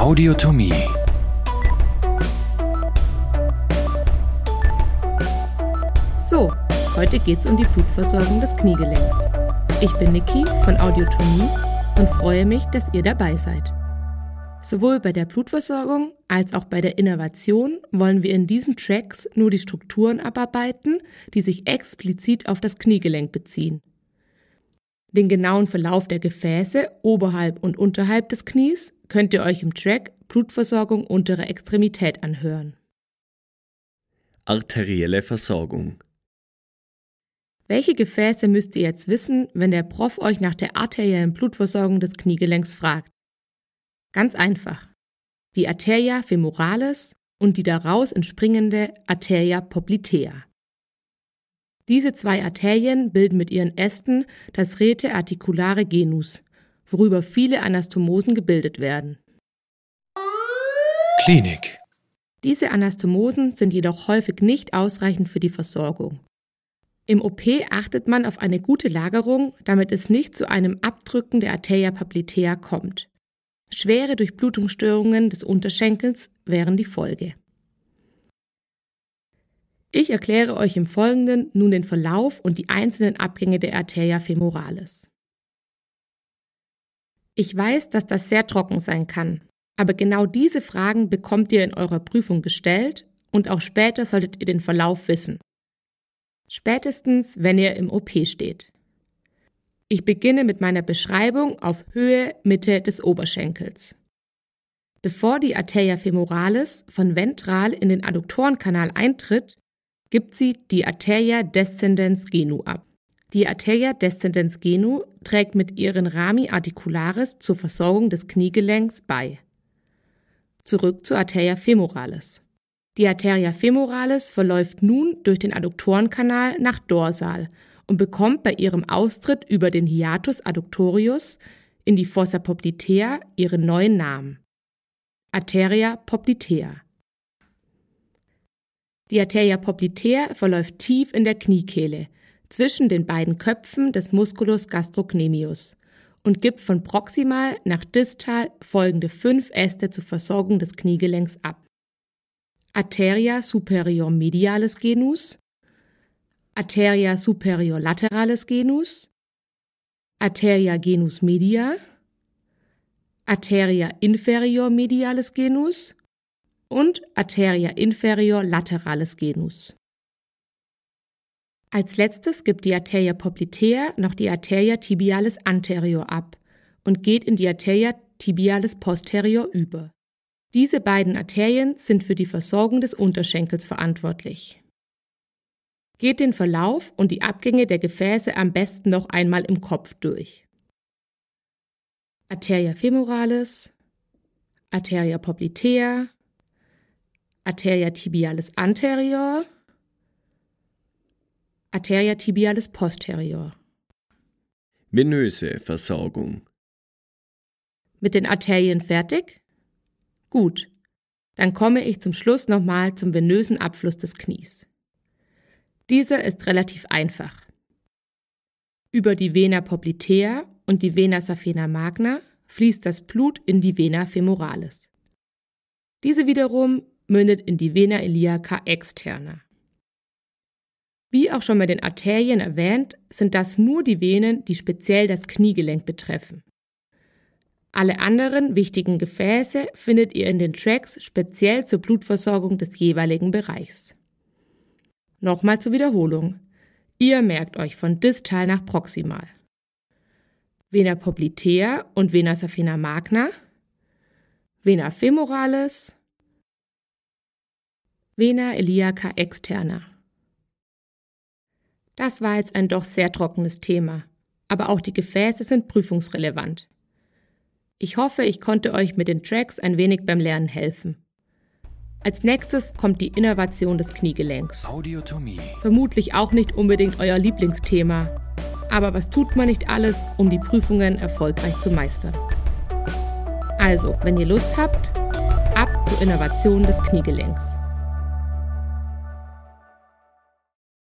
Audiotomie. So, heute geht's um die Blutversorgung des Kniegelenks. Ich bin Niki von Audiotomie und freue mich, dass ihr dabei seid. Sowohl bei der Blutversorgung als auch bei der Innovation wollen wir in diesen Tracks nur die Strukturen abarbeiten, die sich explizit auf das Kniegelenk beziehen. Den genauen Verlauf der Gefäße oberhalb und unterhalb des Knies könnt ihr euch im Track Blutversorgung untere Extremität anhören. Arterielle Versorgung. Welche Gefäße müsst ihr jetzt wissen, wenn der Prof euch nach der arteriellen Blutversorgung des Kniegelenks fragt? Ganz einfach. Die Arteria femoralis und die daraus entspringende Arteria poplitea. Diese zwei Arterien bilden mit ihren Ästen das Rete articulare genus, worüber viele Anastomosen gebildet werden. Klinik. Diese Anastomosen sind jedoch häufig nicht ausreichend für die Versorgung. Im OP achtet man auf eine gute Lagerung, damit es nicht zu einem Abdrücken der Arteria poplitea kommt. Schwere Durchblutungsstörungen des Unterschenkels wären die Folge. Ich erkläre euch im Folgenden nun den Verlauf und die einzelnen Abgänge der Arteria femoralis. Ich weiß, dass das sehr trocken sein kann, aber genau diese Fragen bekommt ihr in eurer Prüfung gestellt und auch später solltet ihr den Verlauf wissen. Spätestens, wenn ihr im OP steht. Ich beginne mit meiner Beschreibung auf Höhe Mitte des Oberschenkels. Bevor die Arteria femoralis von ventral in den Adduktorenkanal eintritt, gibt sie die Arteria descendens genu ab. Die Arteria descendens genu trägt mit ihren Rami articularis zur Versorgung des Kniegelenks bei. Zurück zur Arteria femoralis. Die Arteria femoralis verläuft nun durch den Adduktorenkanal nach dorsal und bekommt bei ihrem Austritt über den Hiatus adductorius in die Fossa poplitea ihren neuen Namen. Arteria poplitea. Die Arteria poplitea verläuft tief in der Kniekehle, zwischen den beiden Köpfen des Musculus gastrocnemius und gibt von proximal nach distal folgende fünf Äste zur Versorgung des Kniegelenks ab. Arteria superior medialis genus, Arteria superior lateralis genus, Arteria genus media, Arteria inferior medialis genus und Arteria inferior lateralis genus. Als letztes gibt die Arteria poplitea noch die Arteria tibialis anterior ab und geht in die Arteria tibialis posterior über. Diese beiden Arterien sind für die Versorgung des Unterschenkels verantwortlich. Geht den Verlauf und die Abgänge der Gefäße am besten noch einmal im Kopf durch. Arteria femoralis, Arteria poplitea, Arteria tibialis anterior, Arteria tibialis posterior. Venöse Versorgung. Mit den Arterien fertig? Gut. Dann komme ich zum Schluss nochmal zum venösen Abfluss des Knies. Dieser ist relativ einfach. Über die Vena poplitea und die Vena saphena magna fließt das Blut in die Vena femoralis. Diese wiederum mündet in die Vena iliaca externa. Wie auch schon bei den Arterien erwähnt, sind das nur die Venen, die speziell das Kniegelenk betreffen. Alle anderen wichtigen Gefäße findet ihr in den Tracks speziell zur Blutversorgung des jeweiligen Bereichs. Nochmal zur Wiederholung. Ihr merkt euch von distal nach proximal. Vena poplitea und Vena saphena magna, Vena femoralis, Vena iliaca externa. Das war jetzt ein doch sehr trockenes Thema, aber auch die Gefäße sind prüfungsrelevant. Ich hoffe, ich konnte euch mit den Tracks ein wenig beim Lernen helfen. Als nächstes kommt die Innovation des Kniegelenks. Audiotomie. Vermutlich auch nicht unbedingt euer Lieblingsthema. Aber was tut man nicht alles, um die Prüfungen erfolgreich zu meistern? Also, wenn ihr Lust habt, ab zur Innovation des Kniegelenks.